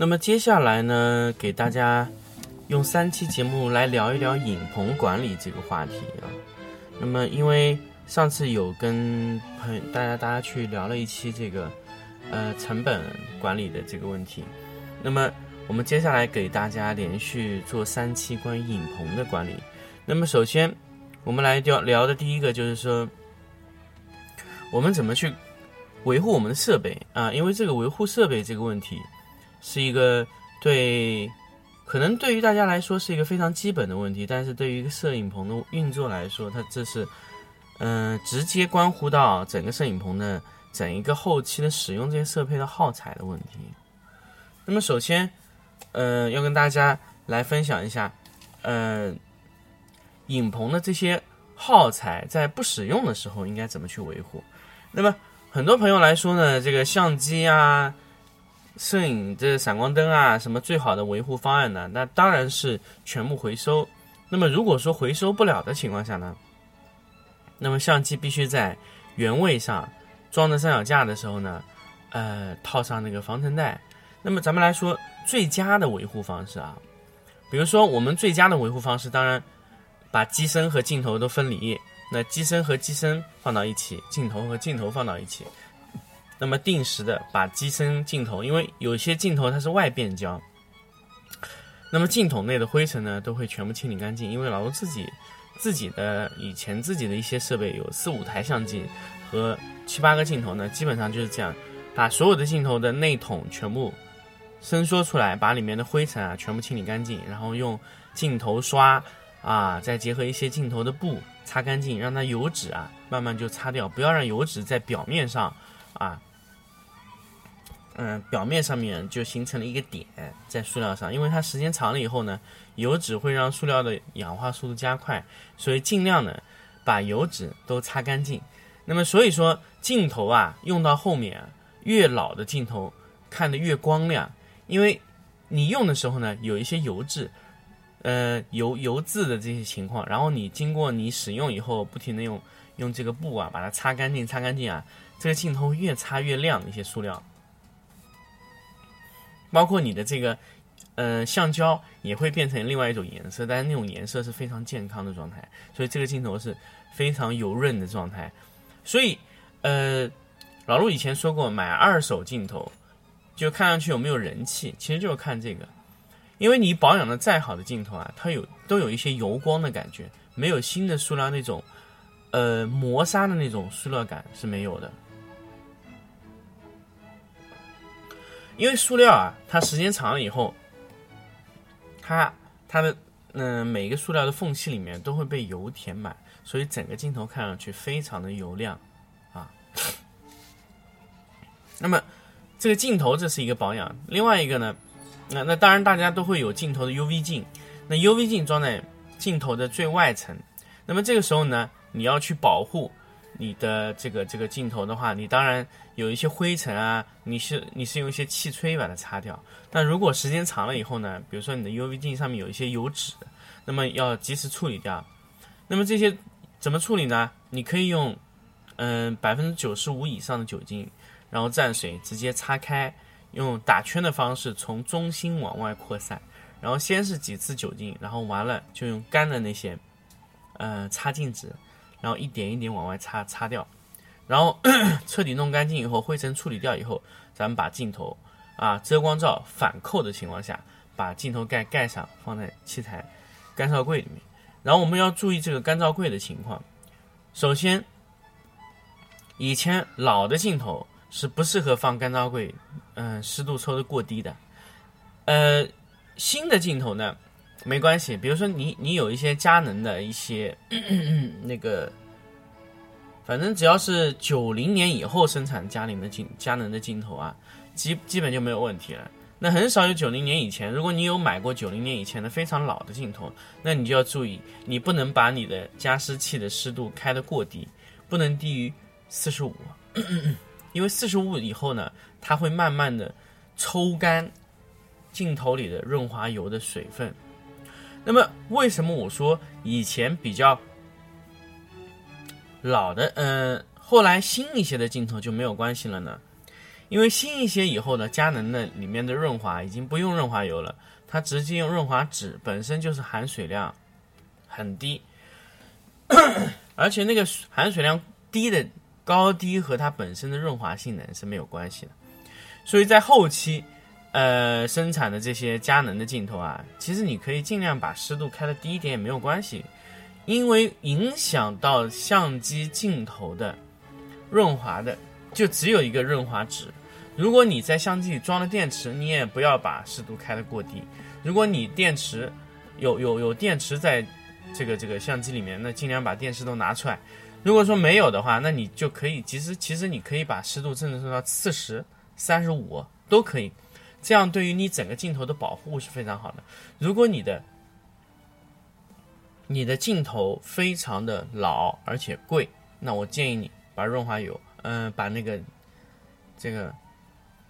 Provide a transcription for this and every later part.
那么接下来呢，给大家用三期节目来聊一聊影棚管理这个话题啊。那么因为上次有跟朋大家大家去聊了一期这个呃成本管理的这个问题，那么我们接下来给大家连续做三期关于影棚的管理。那么首先我们来聊聊的第一个就是说，我们怎么去维护我们的设备啊？因为这个维护设备这个问题。是一个对，可能对于大家来说是一个非常基本的问题，但是对于一个摄影棚的运作来说，它这是，嗯，直接关乎到整个摄影棚的整一个后期的使用这些设备的耗材的问题。那么首先，呃，要跟大家来分享一下，呃，影棚的这些耗材在不使用的时候应该怎么去维护。那么很多朋友来说呢，这个相机啊。摄影这闪光灯啊，什么最好的维护方案呢？那当然是全部回收。那么如果说回收不了的情况下呢，那么相机必须在原位上装着三脚架的时候呢，呃，套上那个防尘袋。那么咱们来说最佳的维护方式啊，比如说我们最佳的维护方式，当然把机身和镜头都分离。那机身和机身放到一起，镜头和镜头放到一起。那么定时的把机身镜头，因为有些镜头它是外变焦，那么镜筒内的灰尘呢都会全部清理干净。因为老陆自己自己的以前自己的一些设备有四五台相机和七八个镜头呢，基本上就是这样，把所有的镜头的内筒全部伸缩出来，把里面的灰尘啊全部清理干净，然后用镜头刷啊，再结合一些镜头的布擦干净，让它油脂啊慢慢就擦掉，不要让油脂在表面上啊。嗯，表面上面就形成了一个点在塑料上，因为它时间长了以后呢，油脂会让塑料的氧化速度加快，所以尽量呢把油脂都擦干净。那么所以说镜头啊用到后面啊，越老的镜头看得越光亮，因为你用的时候呢有一些油渍，呃油油渍的这些情况，然后你经过你使用以后，不停的用用这个布啊把它擦干净擦干净啊，这个镜头越擦越亮一些塑料。包括你的这个，呃，橡胶也会变成另外一种颜色，但是那种颜色是非常健康的状态，所以这个镜头是非常油润的状态。所以，呃，老陆以前说过，买二手镜头就看上去有没有人气，其实就是看这个，因为你保养的再好的镜头啊，它有都有一些油光的感觉，没有新的塑料那种，呃，磨砂的那种塑料感是没有的。因为塑料啊，它时间长了以后，它它的嗯每一个塑料的缝隙里面都会被油填满，所以整个镜头看上去非常的油亮啊。那么这个镜头这是一个保养，另外一个呢，那那当然大家都会有镜头的 UV 镜，那 UV 镜装在镜头的最外层，那么这个时候呢，你要去保护。你的这个这个镜头的话，你当然有一些灰尘啊，你是你是用一些气吹把它擦掉。但如果时间长了以后呢，比如说你的 UV 镜上面有一些油脂，那么要及时处理掉。那么这些怎么处理呢？你可以用嗯百分之九十五以上的酒精，然后蘸水直接擦开，用打圈的方式从中心往外扩散，然后先是几次酒精，然后完了就用干的那些呃擦镜纸。然后一点一点往外擦擦掉，然后 彻底弄干净以后，灰尘处理掉以后，咱们把镜头啊遮光罩反扣的情况下，把镜头盖盖上，放在器材干燥柜里面。然后我们要注意这个干燥柜的情况。首先，以前老的镜头是不适合放干燥柜，嗯，湿度抽的过低的。呃，新的镜头呢？没关系，比如说你你有一些佳能的一些 那个，反正只要是九零年以后生产佳能的镜佳能的镜头啊，基基本就没有问题了。那很少有九零年以前，如果你有买过九零年以前的非常老的镜头，那你就要注意，你不能把你的加湿器的湿度开得过低，不能低于四十五，因为四十五以后呢，它会慢慢的抽干镜头里的润滑油的水分。那么为什么我说以前比较？老的，嗯，后来新一些的镜头就没有关系了呢，因为新一些以后的，佳能的里面的润滑已经不用润滑油了，它直接用润滑脂，本身就是含水量很低，而且那个含水量低的高低和它本身的润滑性能是没有关系的，所以在后期，呃，生产的这些佳能的镜头啊，其实你可以尽量把湿度开的低一点也没有关系。因为影响到相机镜头的润滑的，就只有一个润滑脂。如果你在相机里装了电池，你也不要把湿度开得过低。如果你电池有有有电池在这个这个相机里面，那尽量把电池都拿出来。如果说没有的话，那你就可以，其实其实你可以把湿度甚至说到四十三十五都可以，这样对于你整个镜头的保护是非常好的。如果你的你的镜头非常的老而且贵，那我建议你把润滑油，嗯，把那个这个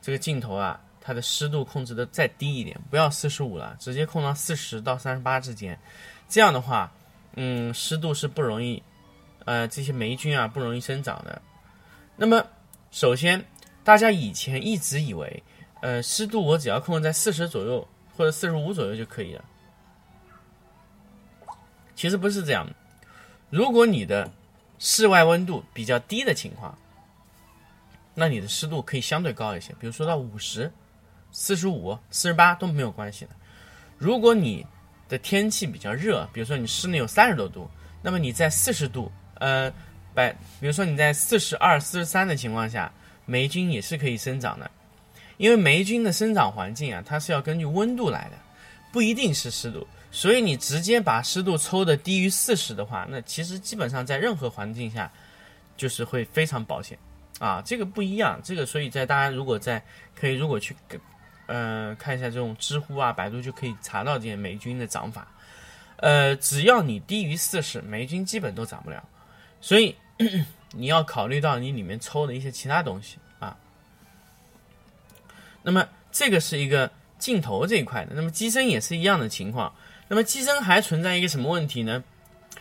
这个镜头啊，它的湿度控制的再低一点，不要四十五了，直接控到四十到三十八之间。这样的话，嗯，湿度是不容易，呃，这些霉菌啊不容易生长的。那么，首先大家以前一直以为，呃，湿度我只要控制在四十左右或者四十五左右就可以了。其实不是这样，如果你的室外温度比较低的情况，那你的湿度可以相对高一些，比如说到五十、四十五、四十八都没有关系的。如果你的天气比较热，比如说你室内有三十多度，那么你在四十度，呃，百，比如说你在四十二、四十三的情况下，霉菌也是可以生长的，因为霉菌的生长环境啊，它是要根据温度来的，不一定是湿度。所以你直接把湿度抽的低于四十的话，那其实基本上在任何环境下，就是会非常保险，啊，这个不一样，这个所以在大家如果在可以如果去，呃，看一下这种知乎啊、百度就可以查到这些霉菌的长法，呃，只要你低于四十，霉菌基本都长不了，所以 你要考虑到你里面抽的一些其他东西。那么这个是一个镜头这一块的，那么机身也是一样的情况。那么机身还存在一个什么问题呢？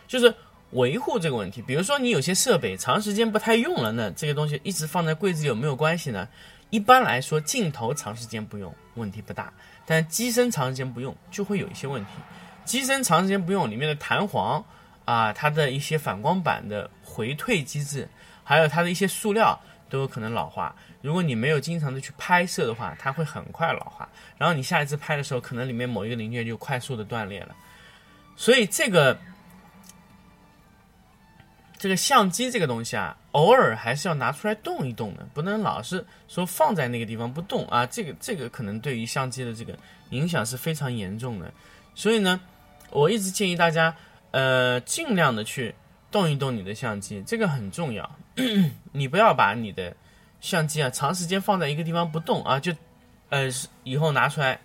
就是维护这个问题。比如说你有些设备长时间不太用了，那这个东西一直放在柜子里有没有关系呢？一般来说，镜头长时间不用问题不大，但机身长时间不用就会有一些问题。机身长时间不用，里面的弹簧啊，它的一些反光板的回退机制，还有它的一些塑料。都有可能老化。如果你没有经常的去拍摄的话，它会很快老化。然后你下一次拍的时候，可能里面某一个零件就快速的断裂了。所以这个这个相机这个东西啊，偶尔还是要拿出来动一动的，不能老是说放在那个地方不动啊。这个这个可能对于相机的这个影响是非常严重的。所以呢，我一直建议大家，呃，尽量的去。动一动你的相机，这个很重要。你不要把你的相机啊长时间放在一个地方不动啊，就呃以后拿出来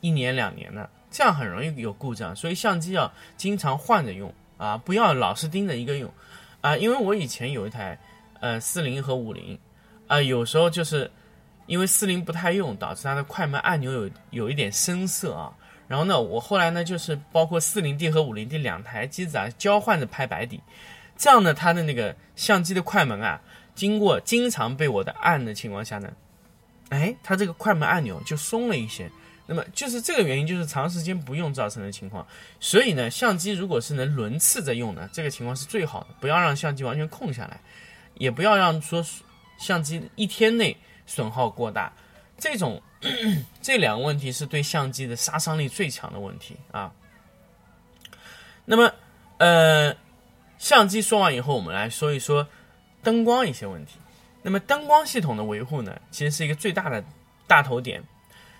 一年两年的，这样很容易有故障。所以相机要经常换着用啊，不要老是盯着一个用啊。因为我以前有一台呃四零和五零啊，有时候就是因为四零不太用，导致它的快门按钮有有一点深色啊。然后呢，我后来呢，就是包括四零 D 和五零 D 两台机子啊，交换着拍白底，这样呢，它的那个相机的快门啊，经过经常被我的按的情况下呢，哎，它这个快门按钮就松了一些。那么就是这个原因，就是长时间不用造成的情况。所以呢，相机如果是能轮次着用的，这个情况是最好的。不要让相机完全空下来，也不要让说相机一天内损耗过大，这种。这两个问题是对相机的杀伤力最强的问题啊。那么，呃，相机说完以后，我们来说一说灯光一些问题。那么，灯光系统的维护呢，其实是一个最大的大头点。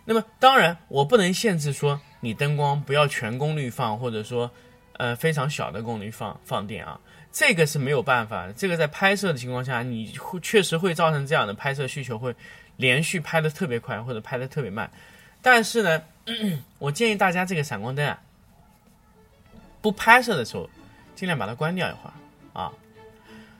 那么，当然，我不能限制说你灯光不要全功率放，或者说，呃非常小的功率放放电啊，这个是没有办法的。这个在拍摄的情况下，你会确实会造成这样的拍摄需求，会连续拍的特别快或者拍的特别慢。但是呢，我建议大家这个闪光灯啊，不拍摄的时候，尽量把它关掉一会儿啊。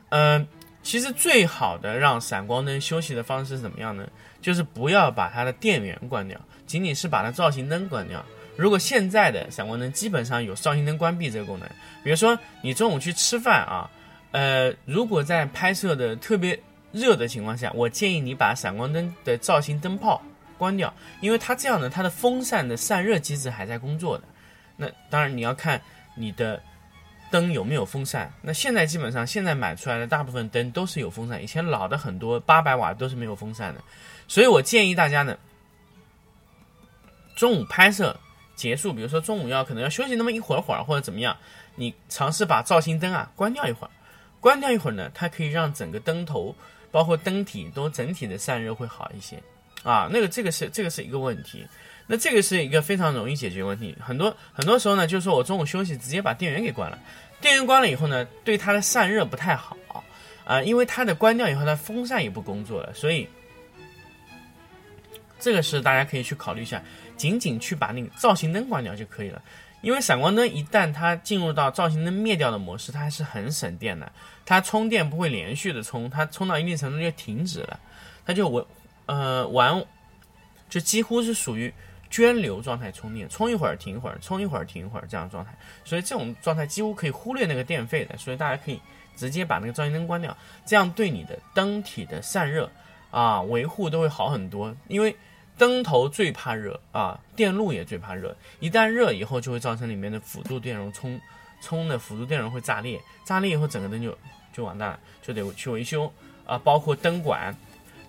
嗯，其实最好的让闪光灯休息的方式是怎么样呢？就是不要把它的电源关掉，仅仅是把它造型灯关掉。如果现在的闪光灯基本上有造型灯关闭这个功能，比如说你中午去吃饭啊，呃，如果在拍摄的特别热的情况下，我建议你把闪光灯的造型灯泡关掉，因为它这样呢，它的风扇的散热机制还在工作的。那当然你要看你的灯有没有风扇。那现在基本上现在买出来的大部分灯都是有风扇，以前老的很多八百瓦都是没有风扇的。所以我建议大家呢，中午拍摄结束，比如说中午要可能要休息那么一会儿会儿或者怎么样，你尝试把造型灯啊关掉一会儿，关掉一会儿呢，它可以让整个灯头包括灯体都整体的散热会好一些啊。那个这个是这个是一个问题，那这个是一个非常容易解决问题。很多很多时候呢，就是说我中午休息直接把电源给关了，电源关了以后呢，对它的散热不太好啊，因为它的关掉以后，它风扇也不工作了，所以。这个是大家可以去考虑一下，仅仅去把那个造型灯关掉就可以了。因为闪光灯一旦它进入到造型灯灭掉的模式，它还是很省电的。它充电不会连续的充，它充到一定程度就停止了，它就完，呃完，就几乎是属于涓流状态充电，充一会儿停一会儿，充一会儿停一会儿这样状态。所以这种状态几乎可以忽略那个电费的。所以大家可以直接把那个照明灯关掉，这样对你的灯体的散热啊维护都会好很多，因为。灯头最怕热啊，电路也最怕热。一旦热以后，就会造成里面的辅助电容充充的辅助电容会炸裂，炸裂以后整个灯就就完蛋了，就得去维修啊。包括灯管，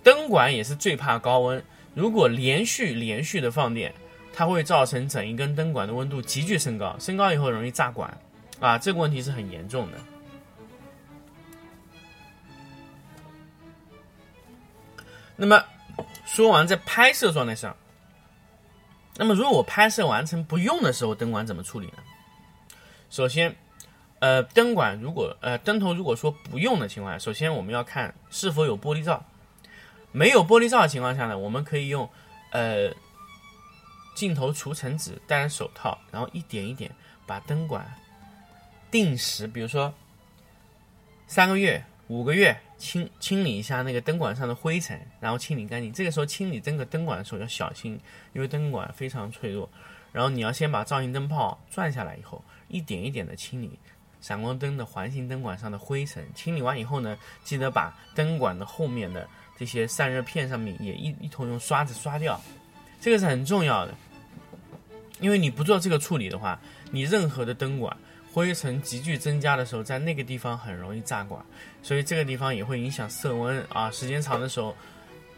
灯管也是最怕高温。如果连续连续的放电，它会造成整一根灯管的温度急剧升高，升高以后容易炸管啊，这个问题是很严重的。那么。说完在拍摄状态上，那么如果我拍摄完成不用的时候，灯管怎么处理呢？首先，呃，灯管如果呃灯头如果说不用的情况下，首先我们要看是否有玻璃罩。没有玻璃罩的情况下呢，我们可以用呃镜头除尘纸，戴上手套，然后一点一点把灯管定时，比如说三个月、五个月。清清理一下那个灯管上的灰尘，然后清理干净。这个时候清理这个灯管的时候要小心，因为灯管非常脆弱。然后你要先把造型灯泡转下来以后，一点一点的清理闪光灯的环形灯管上的灰尘。清理完以后呢，记得把灯管的后面的这些散热片上面也一一同用刷子刷掉，这个是很重要的。因为你不做这个处理的话，你任何的灯管。灰尘急剧增加的时候，在那个地方很容易炸管，所以这个地方也会影响色温啊。时间长的时候，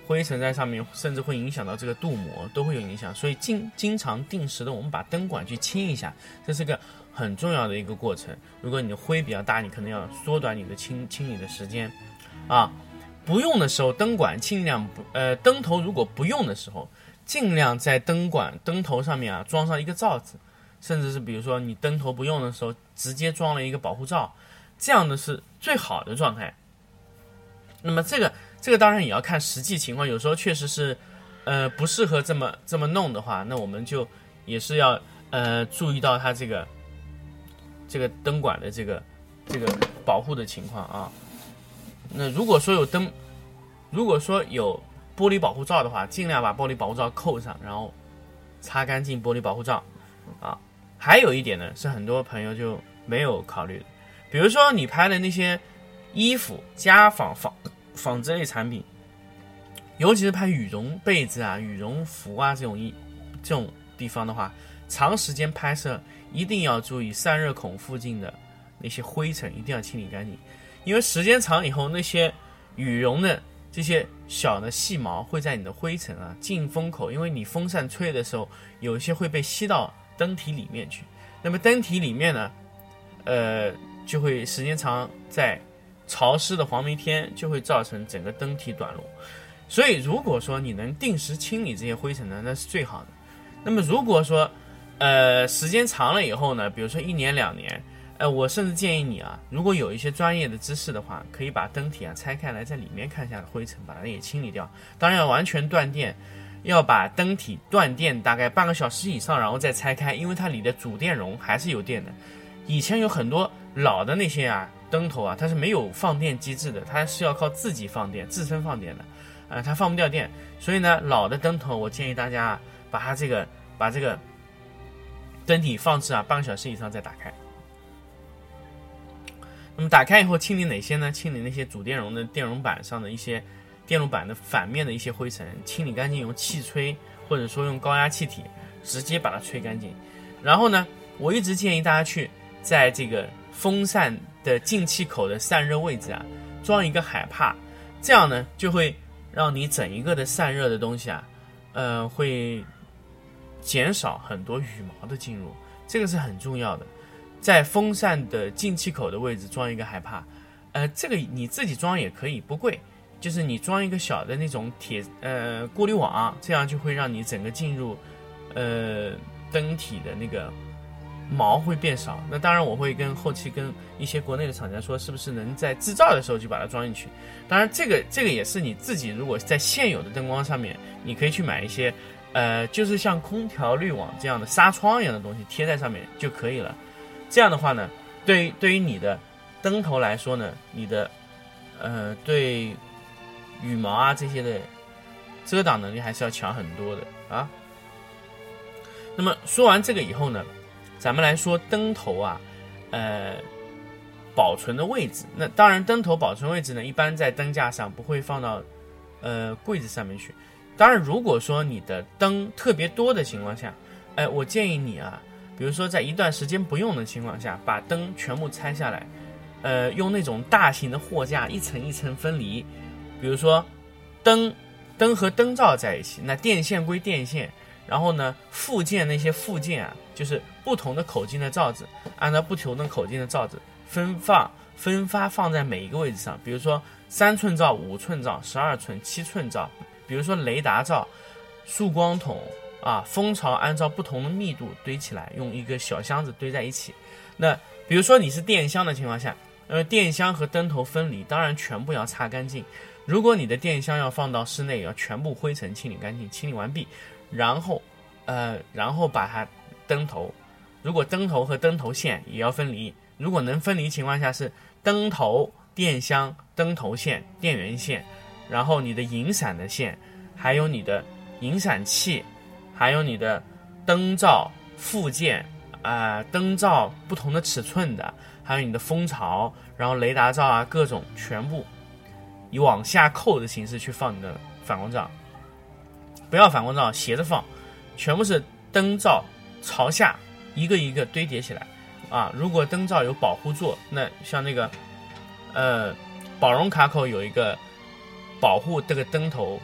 灰尘在上面，甚至会影响到这个镀膜，都会有影响。所以经经常定时的，我们把灯管去清一下，这是个很重要的一个过程。如果你的灰比较大，你可能要缩短你的清清理的时间啊。不用的时候，灯管尽量不呃，灯头如果不用的时候，尽量在灯管灯头上面啊装上一个罩子。甚至是比如说你灯头不用的时候，直接装了一个保护罩，这样的是最好的状态。那么这个这个当然也要看实际情况，有时候确实是，呃不适合这么这么弄的话，那我们就也是要呃注意到它这个这个灯管的这个这个保护的情况啊。那如果说有灯，如果说有玻璃保护罩的话，尽量把玻璃保护罩扣上，然后擦干净玻璃保护罩啊。还有一点呢，是很多朋友就没有考虑，比如说你拍的那些衣服、家纺、纺纺织类产品，尤其是拍羽绒被子啊、羽绒服啊这种衣这种地方的话，长时间拍摄一定要注意散热孔附近的那些灰尘，一定要清理干净，因为时间长以后，那些羽绒的这些小的细毛会在你的灰尘啊进风口，因为你风扇吹的时候，有些会被吸到。灯体里面去，那么灯体里面呢，呃，就会时间长，在潮湿的黄梅天就会造成整个灯体短路。所以，如果说你能定时清理这些灰尘呢，那是最好的。那么，如果说呃，时间长了以后呢，比如说一年两年，呃，我甚至建议你啊，如果有一些专业的知识的话，可以把灯体啊拆开来，在里面看一下灰尘，把它也清理掉。当然要完全断电，要把灯体断电大概半个小时以上，然后再拆开，因为它里的主电容还是有电的。以前有很多老的那些啊灯头啊，它是没有放电机制的，它是要靠自己放电、自身放电的，呃，它放不掉电，所以呢，老的灯头我建议大家把它这个把这个灯体放置啊半个小时以上再打开。那么打开以后清理哪些呢？清理那些主电容的电容板上的一些电路板的反面的一些灰尘，清理干净，用气吹或者说用高压气体直接把它吹干净。然后呢，我一直建议大家去。在这个风扇的进气口的散热位置啊，装一个海帕，这样呢就会让你整一个的散热的东西啊，呃，会减少很多羽毛的进入，这个是很重要的。在风扇的进气口的位置装一个海帕，呃，这个你自己装也可以，不贵，就是你装一个小的那种铁呃过滤网，这样就会让你整个进入呃灯体的那个。毛会变少，那当然我会跟后期跟一些国内的厂家说，是不是能在制造的时候就把它装进去？当然，这个这个也是你自己如果在现有的灯光上面，你可以去买一些，呃，就是像空调滤网这样的纱窗一样的东西贴在上面就可以了。这样的话呢，对于对于你的灯头来说呢，你的呃对羽毛啊这些的遮挡能力还是要强很多的啊。那么说完这个以后呢？咱们来说灯头啊，呃，保存的位置。那当然，灯头保存位置呢，一般在灯架上，不会放到呃柜子上面去。当然，如果说你的灯特别多的情况下，哎，我建议你啊，比如说在一段时间不用的情况下，把灯全部拆下来，呃，用那种大型的货架一层一层分离。比如说，灯灯和灯罩在一起，那电线归电线。然后呢，附件那些附件啊，就是不同的口径的罩子，按照不同的口径的罩子分放、分发放在每一个位置上。比如说三寸罩、五寸罩、十二寸、七寸罩。比如说雷达罩、束光筒啊，蜂巢按照不同的密度堆起来，用一个小箱子堆在一起。那比如说你是电箱的情况下，呃，电箱和灯头分离，当然全部要擦干净。如果你的电箱要放到室内，要全部灰尘清理干净，清理完毕。然后，呃，然后把它灯头，如果灯头和灯头线也要分离，如果能分离情况下是灯头、电箱、灯头线、电源线，然后你的引闪的线，还有你的引闪器，还有你的灯罩附件，啊，灯罩不同的尺寸的，还有你的蜂巢，然后雷达罩啊，各种全部以往下扣的形式去放你的反光罩。不要反光罩斜着放，全部是灯罩朝下一个一个堆叠起来啊！如果灯罩有保护座，那像那个呃宝荣卡口有一个保护这个灯头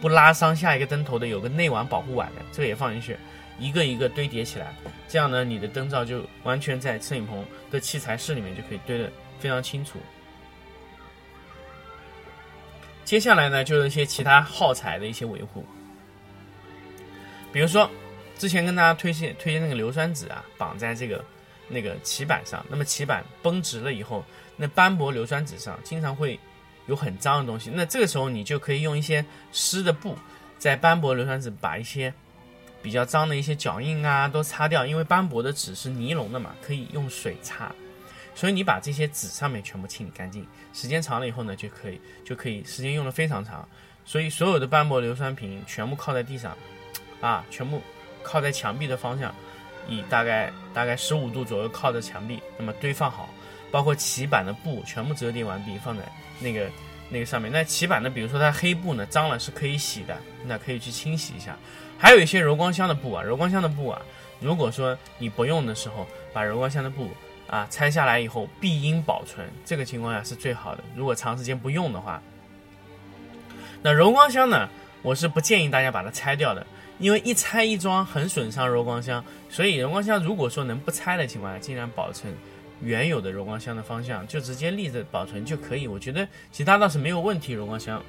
不拉伤下一个灯头的，有个内网保护碗的，这个也放进去，一个一个堆叠起来，这样呢，你的灯罩就完全在摄影棚的器材室里面就可以堆得非常清楚。接下来呢，就是一些其他耗材的一些维护，比如说之前跟大家推荐推荐那个硫酸纸啊，绑在这个那个棋板上，那么棋板绷直了以后，那斑驳硫酸纸上经常会有很脏的东西，那这个时候你就可以用一些湿的布，在斑驳硫酸纸把一些比较脏的一些脚印啊都擦掉，因为斑驳的纸是尼龙的嘛，可以用水擦。所以你把这些纸上面全部清理干净，时间长了以后呢，就可以就可以时间用的非常长。所以所有的斑驳硫酸瓶全部靠在地上，啊，全部靠在墙壁的方向，以大概大概十五度左右靠着墙壁，那么堆放好，包括棋板的布全部折叠完毕，放在那个那个上面。那棋板的，比如说它黑布呢，脏了是可以洗的，那可以去清洗一下。还有一些柔光箱的布啊，柔光箱的布啊，如果说你不用的时候，把柔光箱的布。啊，拆下来以后必应保存，这个情况下是最好的。如果长时间不用的话，那柔光箱呢，我是不建议大家把它拆掉的，因为一拆一装很损伤柔光箱。所以柔光箱如果说能不拆的情况下，尽量保存原有的柔光箱的方向，就直接立着保存就可以。我觉得其他倒是没有问题。柔光箱，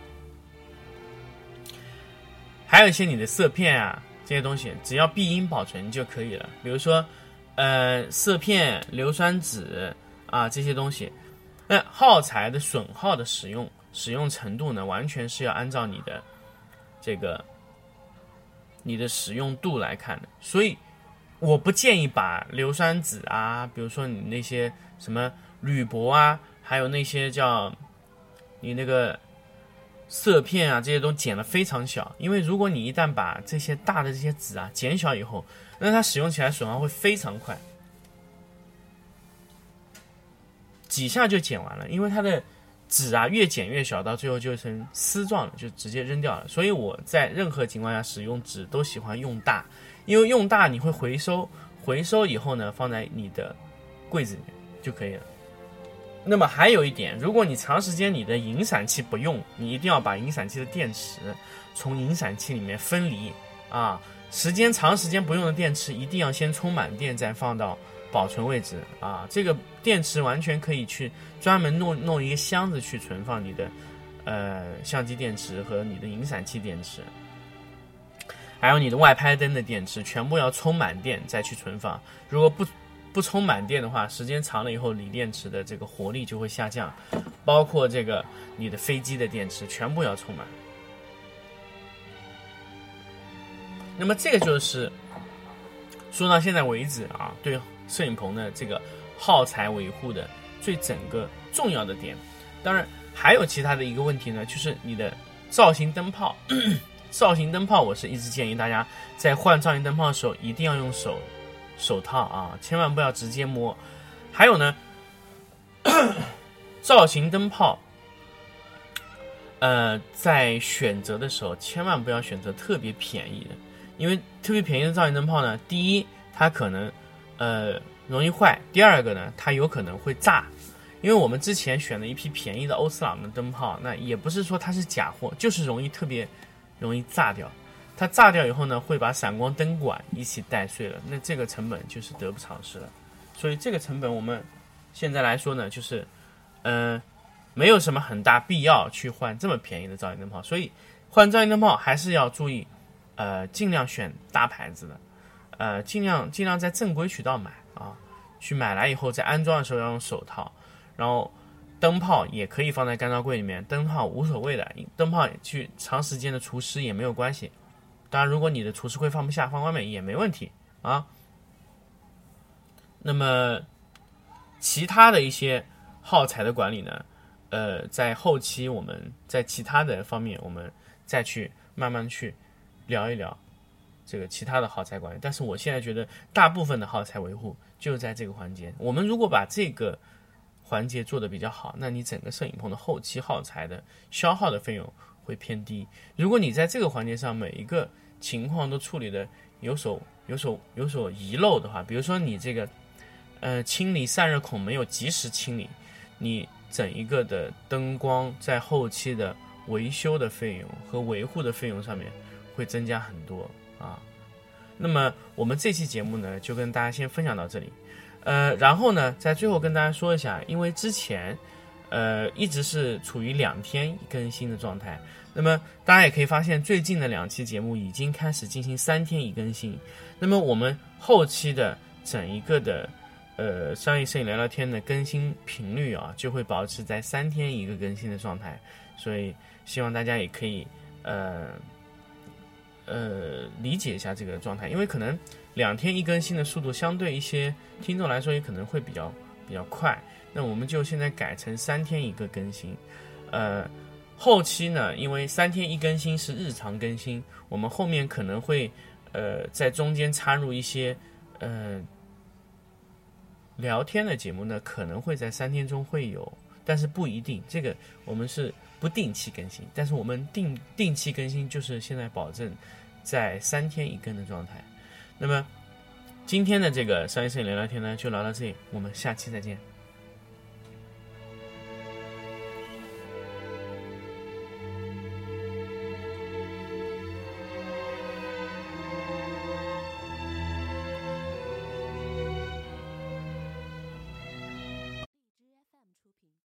还有一些你的色片啊，这些东西，只要闭音保存就可以了。比如说，呃，色片、硫酸纸啊这些东西，那耗材的损耗的使用使用程度呢，完全是要按照你的这个你的使用度来看的。所以，我不建议把硫酸纸啊，比如说你那些什么铝箔啊，还有那些叫你那个。色片啊，这些都剪得非常小，因为如果你一旦把这些大的这些纸啊减小以后，那它使用起来损耗会非常快，几下就剪完了。因为它的纸啊越剪越小，到最后就成丝状了，就直接扔掉了。所以我在任何情况下使用纸都喜欢用大，因为用大你会回收，回收以后呢放在你的柜子里面就可以了。那么还有一点，如果你长时间你的引闪器不用，你一定要把引闪器的电池从引闪器里面分离啊。时间长时间不用的电池，一定要先充满电再放到保存位置啊。这个电池完全可以去专门弄弄一个箱子去存放你的呃相机电池和你的引闪器电池，还有你的外拍灯的电池，全部要充满电再去存放。如果不不充满电的话，时间长了以后，锂电池的这个活力就会下降，包括这个你的飞机的电池全部要充满。那么这个就是说到现在为止啊，对摄影棚的这个耗材维护的最整个重要的点。当然还有其他的一个问题呢，就是你的造型灯泡，造型灯泡我是一直建议大家在换造型灯泡的时候一定要用手。手套啊，千万不要直接摸。还有呢，造型灯泡，呃，在选择的时候千万不要选择特别便宜的，因为特别便宜的造型灯泡呢，第一它可能呃容易坏，第二个呢它有可能会炸。因为我们之前选了一批便宜的欧司朗的灯泡，那也不是说它是假货，就是容易特别容易炸掉。它炸掉以后呢，会把闪光灯管一起带碎了，那这个成本就是得不偿失了。所以这个成本我们现在来说呢，就是，嗯，没有什么很大必要去换这么便宜的造型灯泡。所以换造型灯泡还是要注意，呃，尽量选大牌子的，呃，尽量尽量在正规渠道买啊。去买来以后，在安装的时候要用手套，然后灯泡也可以放在干燥柜里面，灯泡无所谓的，灯泡去长时间的除湿也没有关系。当然，如果你的除湿柜放不下，放外面也没问题啊。那么，其他的一些耗材的管理呢？呃，在后期我们在其他的方面，我们再去慢慢去聊一聊这个其他的耗材管理。但是我现在觉得，大部分的耗材维护就在这个环节。我们如果把这个环节做得比较好，那你整个摄影棚的后期耗材的消耗的费用。会偏低。如果你在这个环节上每一个情况都处理的有所有所有所遗漏的话，比如说你这个呃清理散热孔没有及时清理，你整一个的灯光在后期的维修的费用和维护的费用上面会增加很多啊。那么我们这期节目呢就跟大家先分享到这里，呃，然后呢在最后跟大家说一下，因为之前。呃，一直是处于两天一更新的状态。那么大家也可以发现，最近的两期节目已经开始进行三天一更新。那么我们后期的整一个的呃商业摄影聊聊天的更新频率啊，就会保持在三天一个更新的状态。所以希望大家也可以呃呃理解一下这个状态，因为可能两天一更新的速度，相对一些听众来说，也可能会比较比较快。那我们就现在改成三天一个更新，呃，后期呢，因为三天一更新是日常更新，我们后面可能会呃在中间插入一些呃聊天的节目呢，可能会在三天中会有，但是不一定，这个我们是不定期更新，但是我们定定期更新就是现在保证在三天一更的状态。那么今天的这个商业摄影聊聊天呢，就聊到这里，我们下期再见。